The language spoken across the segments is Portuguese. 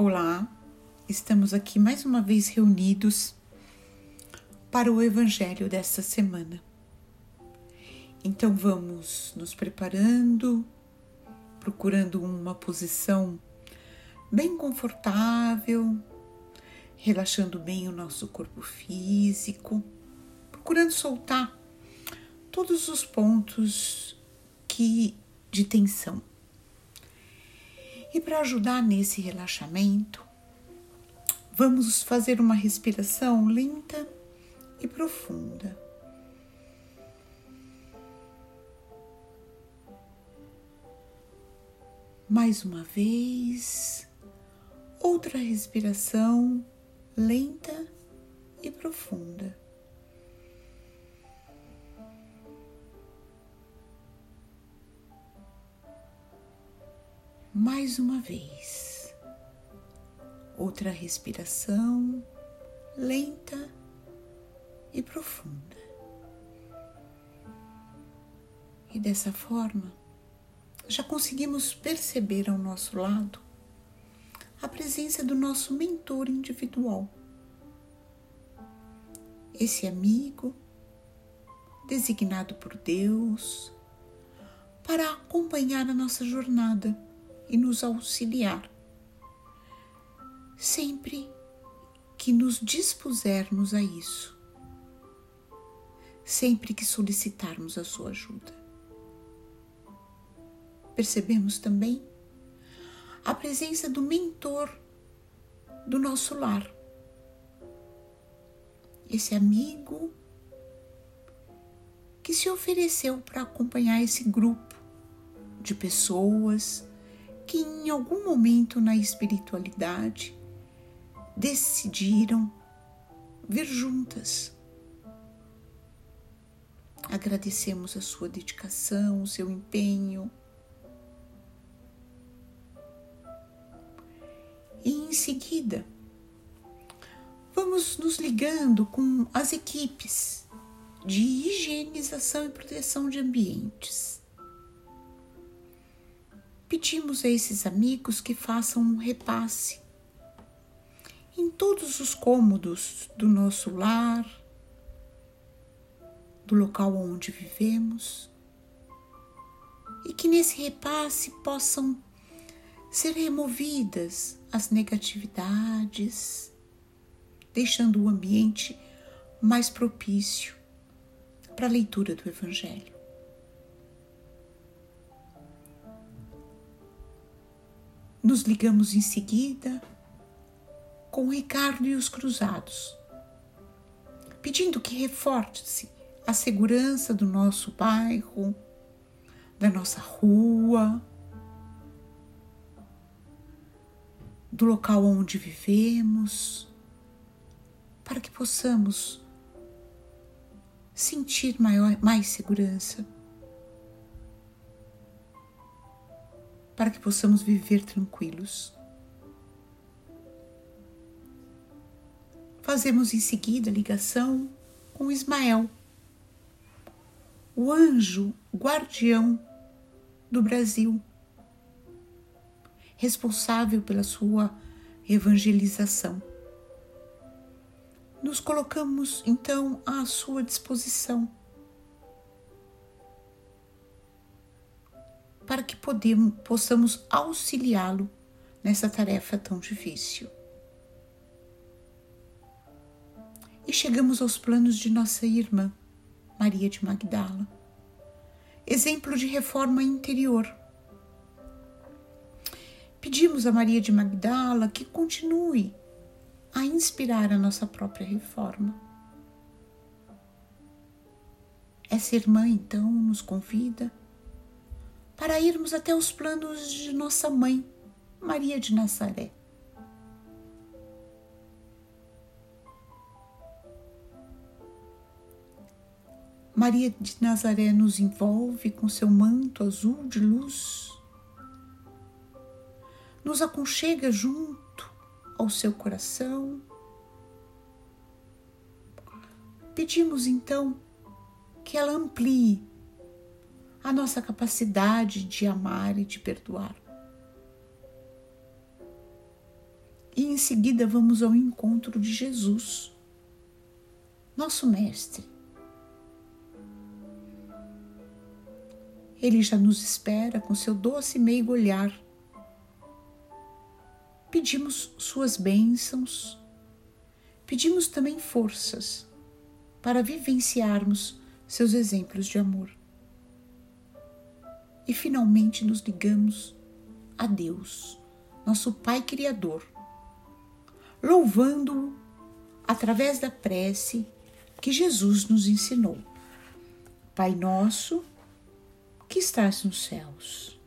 Olá, estamos aqui mais uma vez reunidos para o Evangelho desta semana. Então vamos nos preparando, procurando uma posição bem confortável, relaxando bem o nosso corpo físico, procurando soltar todos os pontos que de tensão. E para ajudar nesse relaxamento, vamos fazer uma respiração lenta e profunda. Mais uma vez, outra respiração lenta e profunda. Mais uma vez. Outra respiração lenta e profunda. E dessa forma, já conseguimos perceber ao nosso lado a presença do nosso mentor individual. Esse amigo designado por Deus para acompanhar a nossa jornada e nos auxiliar. Sempre que nos dispusermos a isso, sempre que solicitarmos a sua ajuda. Percebemos também a presença do mentor do nosso lar, esse amigo que se ofereceu para acompanhar esse grupo de pessoas que em algum momento na espiritualidade decidiram vir juntas. Agradecemos a sua dedicação, o seu empenho. E em seguida, vamos nos ligando com as equipes de higienização e proteção de ambientes pedimos a esses amigos que façam um repasse em todos os cômodos do nosso lar, do local onde vivemos, e que nesse repasse possam ser removidas as negatividades, deixando o ambiente mais propício para a leitura do Evangelho. Nos ligamos em seguida com Ricardo e os Cruzados, pedindo que reforce a segurança do nosso bairro, da nossa rua, do local onde vivemos, para que possamos sentir maior, mais segurança. Para que possamos viver tranquilos. Fazemos em seguida ligação com Ismael, o anjo guardião do Brasil, responsável pela sua evangelização. Nos colocamos então à sua disposição para que podemos, possamos auxiliá-lo nessa tarefa tão difícil. E chegamos aos planos de nossa irmã, Maria de Magdala, exemplo de reforma interior. Pedimos a Maria de Magdala que continue a inspirar a nossa própria reforma. Essa irmã, então, nos convida para irmos até os planos de nossa mãe, Maria de Nazaré. Maria de Nazaré nos envolve com seu manto azul de luz, nos aconchega junto ao seu coração. Pedimos então que ela amplie a nossa capacidade de amar e de perdoar. em seguida vamos ao encontro de Jesus, nosso Mestre. Ele já nos espera com seu doce meigo olhar. Pedimos suas bênçãos, pedimos também forças para vivenciarmos seus exemplos de amor. E finalmente nos ligamos a Deus, nosso Pai Criador, louvando-o através da prece que Jesus nos ensinou. Pai nosso, que estás nos céus.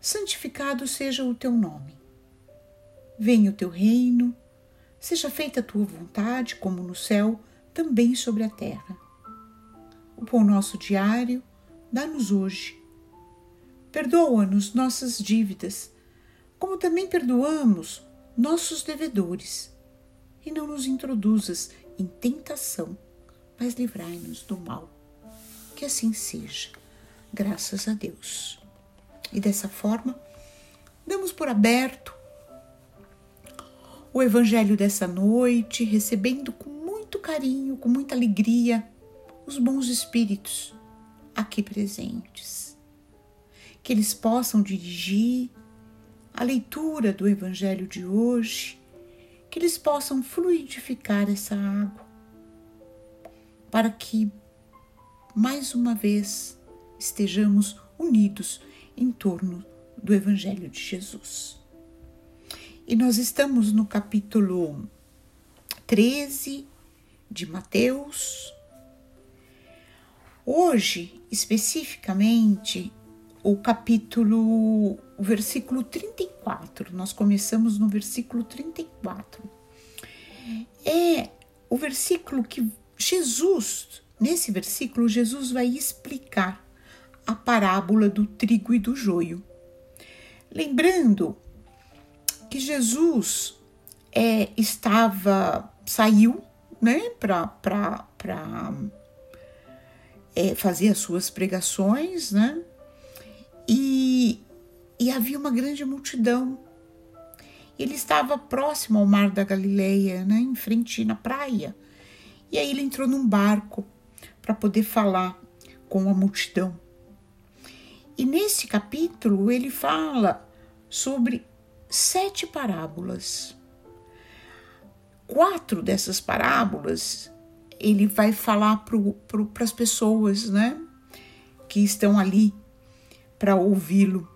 Santificado seja o teu nome. Venha o teu reino, seja feita a tua vontade, como no céu, também sobre a terra. O pão nosso diário, dá-nos hoje. Perdoa-nos nossas dívidas, como também perdoamos nossos devedores. E não nos introduzas em tentação, mas livrai-nos do mal. Que assim seja graças a Deus. E dessa forma, damos por aberto o evangelho dessa noite, recebendo com muito carinho, com muita alegria, os bons espíritos aqui presentes. Que eles possam dirigir a leitura do evangelho de hoje, que eles possam fluidificar essa água, para que mais uma vez estejamos unidos em torno do Evangelho de Jesus. E nós estamos no capítulo 13 de Mateus. Hoje, especificamente, o capítulo, o versículo 34. Nós começamos no versículo 34. É o versículo que Jesus, nesse versículo, Jesus vai explicar a parábola do trigo e do joio. Lembrando que Jesus é, estava, saiu né, para é, fazer as suas pregações, né? E, e havia uma grande multidão. Ele estava próximo ao mar da Galileia, né, em frente na praia. E aí ele entrou num barco para poder falar com a multidão. E nesse capítulo ele fala sobre sete parábolas. Quatro dessas parábolas ele vai falar para as pessoas, né, que estão ali para ouvi-lo.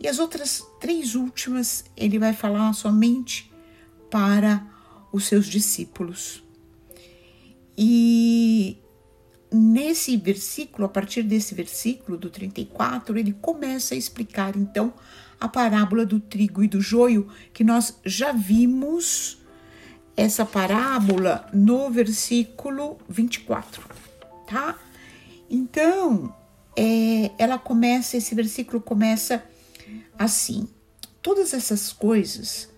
E as outras três últimas ele vai falar somente para os seus discípulos. E nesse versículo, a partir desse versículo do 34, ele começa a explicar então a parábola do trigo e do joio, que nós já vimos essa parábola no versículo 24, tá? Então, é, ela começa, esse versículo começa assim: todas essas coisas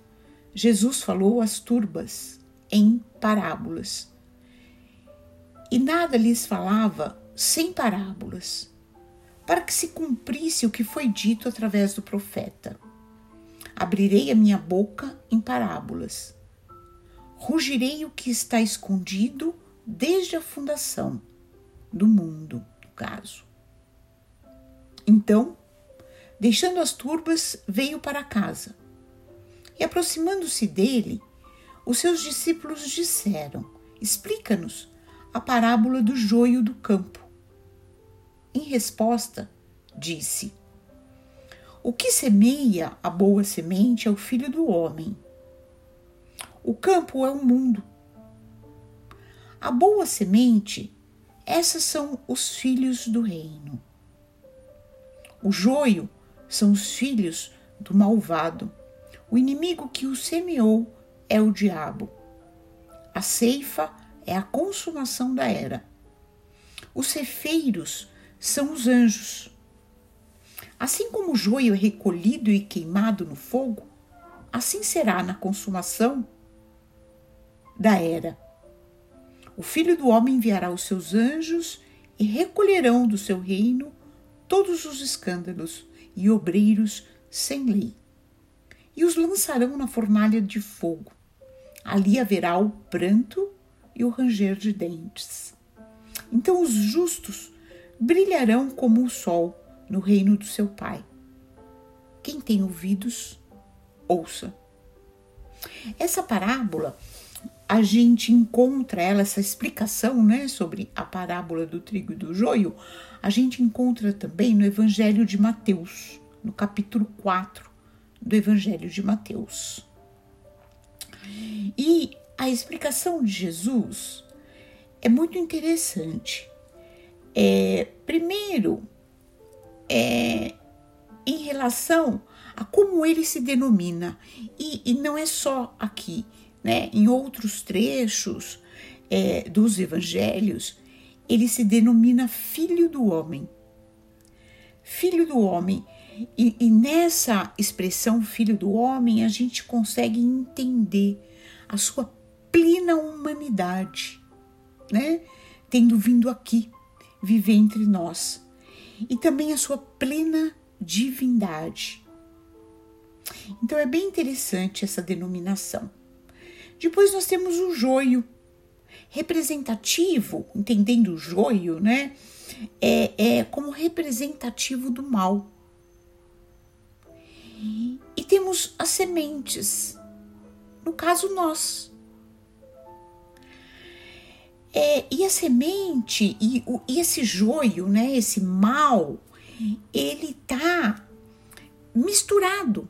Jesus falou às turbas em parábolas e nada lhes falava sem parábolas, para que se cumprisse o que foi dito através do profeta. Abrirei a minha boca em parábolas. Rugirei o que está escondido desde a fundação do mundo, no caso. Então, deixando as turbas, veio para casa. E aproximando-se dele, os seus discípulos disseram: Explica-nos a parábola do joio do campo. Em resposta, disse: O que semeia a boa semente é o filho do homem. O campo é o mundo. A boa semente, essas são os filhos do reino. O joio são os filhos do malvado. O inimigo que o semeou é o diabo. A ceifa é a consumação da era. Os cefeiros são os anjos. Assim como o joio é recolhido e queimado no fogo, assim será na consumação da era. O filho do homem enviará os seus anjos e recolherão do seu reino todos os escândalos e obreiros sem lei, e os lançarão na fornalha de fogo. Ali haverá o pranto e o ranger de dentes. Então os justos brilharão como o sol no reino do seu Pai. Quem tem ouvidos, ouça. Essa parábola, a gente encontra ela, essa explicação né, sobre a parábola do trigo e do joio, a gente encontra também no Evangelho de Mateus, no capítulo 4 do Evangelho de Mateus. E a explicação de Jesus é muito interessante. É, primeiro, é, em relação a como ele se denomina, e, e não é só aqui, né? em outros trechos é, dos evangelhos, ele se denomina filho do homem. Filho do homem. E, e nessa expressão filho do homem, a gente consegue entender a sua plena humanidade, né? Tendo vindo aqui viver entre nós. E também a sua plena divindade. Então é bem interessante essa denominação. Depois nós temos o joio, representativo, entendendo o joio, né? É, é como representativo do mal. E temos as sementes, no caso nós. É, e a semente e, o, e esse joio, né, esse mal, ele tá misturado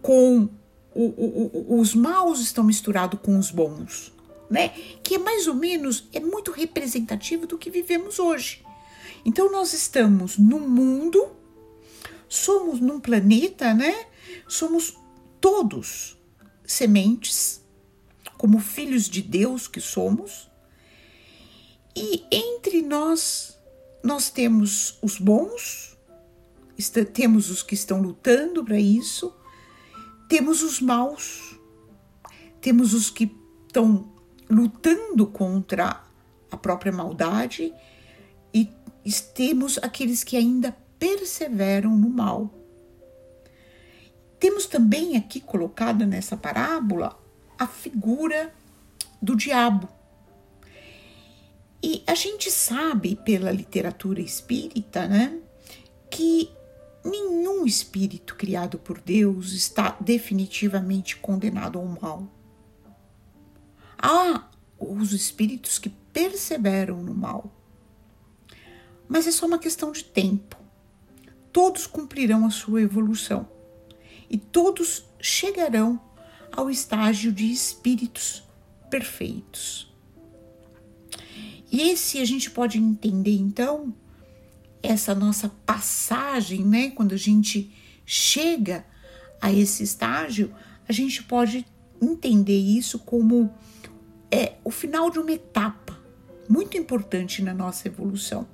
com o, o, os maus estão misturados com os bons, né? Que é mais ou menos é muito representativo do que vivemos hoje. Então nós estamos num mundo, somos num planeta, né? Somos todos sementes, como filhos de Deus que somos, e entre nós, nós temos os bons, temos os que estão lutando para isso, temos os maus, temos os que estão lutando contra a própria maldade e temos aqueles que ainda perseveram no mal. Temos também aqui colocado nessa parábola a figura do diabo e a gente sabe pela literatura espírita, né, que nenhum espírito criado por Deus está definitivamente condenado ao mal. Há os espíritos que perseveram no mal. Mas é só uma questão de tempo. Todos cumprirão a sua evolução e todos chegarão ao estágio de espíritos perfeitos. E esse a gente pode entender então essa nossa passagem, né? Quando a gente chega a esse estágio, a gente pode entender isso como é o final de uma etapa muito importante na nossa evolução.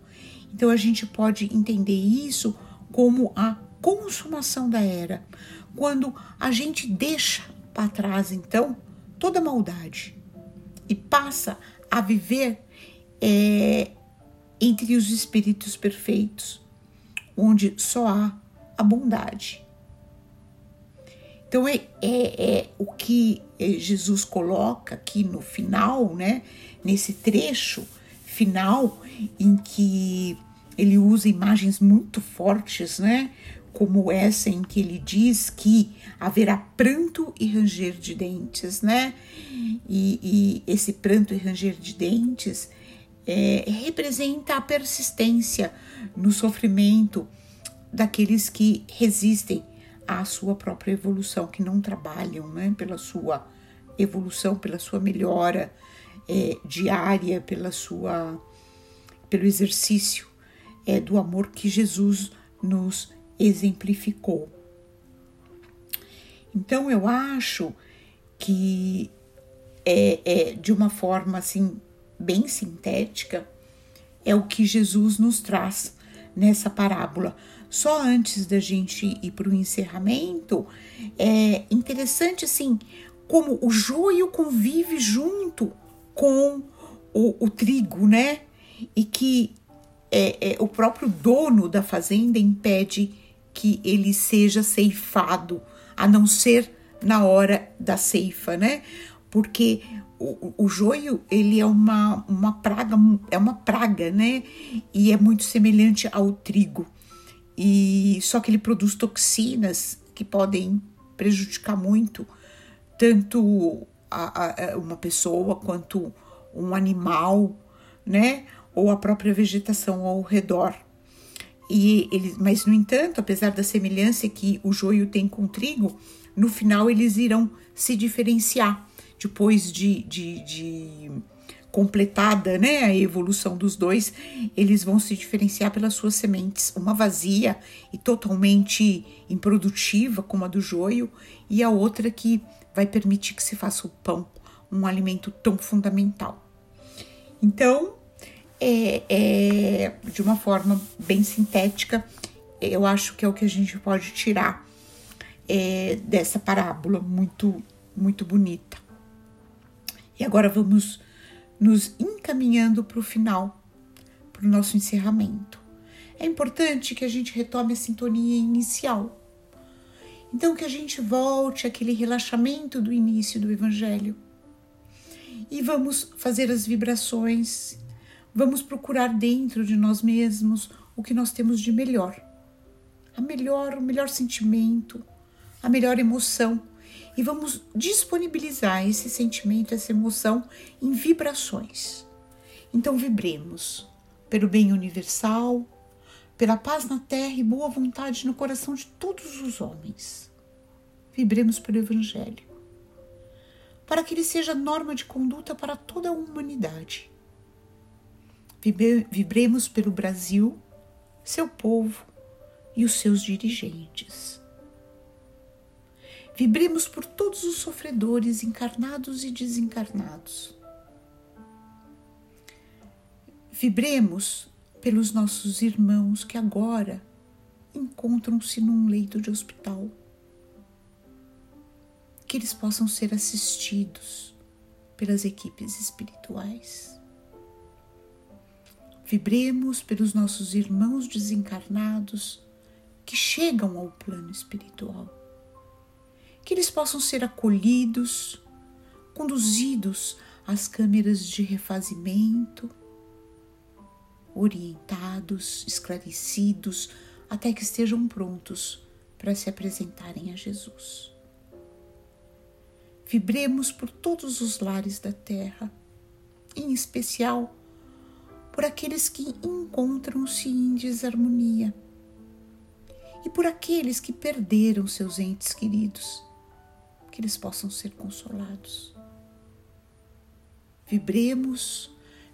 Então a gente pode entender isso como a consumação da era, quando a gente deixa para trás então toda maldade e passa a viver é entre os espíritos perfeitos, onde só há a bondade. Então é, é, é, o que é, Jesus coloca aqui no final, né? Nesse trecho final em que ele usa imagens muito fortes, né? Como essa em que ele diz que haverá pranto e ranger de dentes, né? E, e esse pranto e ranger de dentes é, representa a persistência no sofrimento daqueles que resistem à sua própria evolução, que não trabalham né, pela sua evolução, pela sua melhora é, diária, pela sua, pelo exercício é, do amor que Jesus nos exemplificou. Então eu acho que é, é de uma forma assim bem sintética, é o que Jesus nos traz nessa parábola. Só antes da gente ir para o encerramento, é interessante assim como o joio convive junto com o, o trigo, né? E que é, é, o próprio dono da fazenda impede que ele seja ceifado, a não ser na hora da ceifa, né? Porque o, o joio ele é uma, uma praga, é uma praga, né? E é muito semelhante ao trigo. E só que ele produz toxinas que podem prejudicar muito tanto a, a, uma pessoa quanto um animal, né? Ou a própria vegetação ao redor. E eles, mas no entanto, apesar da semelhança que o joio tem com o trigo, no final eles irão se diferenciar depois de, de, de completada né, a evolução dos dois, eles vão se diferenciar pelas suas sementes, uma vazia e totalmente improdutiva, como a do joio, e a outra que vai permitir que se faça o pão, um alimento tão fundamental. Então, é, é, de uma forma bem sintética, eu acho que é o que a gente pode tirar é, dessa parábola muito, muito bonita. E agora vamos nos encaminhando para o final, para o nosso encerramento. É importante que a gente retome a sintonia inicial. Então, que a gente volte àquele relaxamento do início do Evangelho. E vamos fazer as vibrações, vamos procurar dentro de nós mesmos o que nós temos de melhor. A melhor, o melhor sentimento, a melhor emoção e vamos disponibilizar esse sentimento, essa emoção em vibrações. Então, vibremos pelo bem universal, pela paz na terra e boa vontade no coração de todos os homens. Vibremos pelo Evangelho, para que ele seja norma de conduta para toda a humanidade. Vibremos pelo Brasil, seu povo e os seus dirigentes Vibremos por todos os sofredores encarnados e desencarnados. Vibremos pelos nossos irmãos que agora encontram-se num leito de hospital. Que eles possam ser assistidos pelas equipes espirituais. Vibremos pelos nossos irmãos desencarnados que chegam ao plano espiritual que eles possam ser acolhidos, conduzidos às câmeras de refazimento, orientados, esclarecidos, até que estejam prontos para se apresentarem a Jesus. Vibremos por todos os lares da terra, em especial por aqueles que encontram-se em desarmonia e por aqueles que perderam seus entes queridos que eles possam ser consolados. Vibremos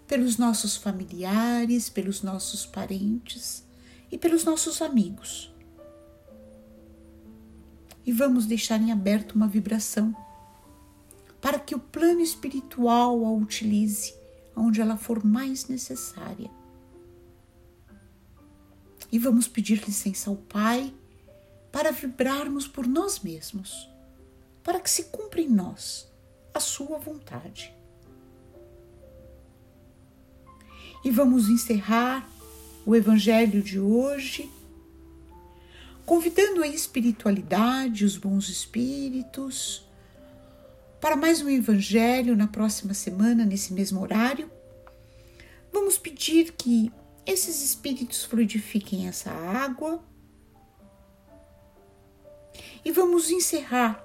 pelos nossos familiares, pelos nossos parentes e pelos nossos amigos. E vamos deixar em aberto uma vibração para que o plano espiritual a utilize onde ela for mais necessária. E vamos pedir licença ao Pai para vibrarmos por nós mesmos para que se cumpra em nós a sua vontade. E vamos encerrar o evangelho de hoje convidando a espiritualidade, os bons espíritos, para mais um evangelho na próxima semana, nesse mesmo horário. Vamos pedir que esses espíritos fluidifiquem essa água e vamos encerrar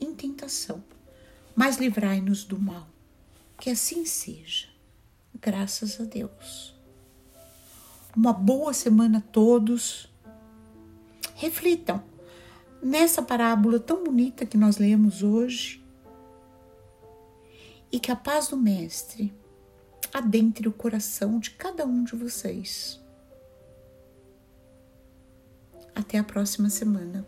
em tentação, mas livrai-nos do mal. Que assim seja. Graças a Deus. Uma boa semana a todos. Reflitam nessa parábola tão bonita que nós lemos hoje e que a paz do Mestre adentre o coração de cada um de vocês. Até a próxima semana.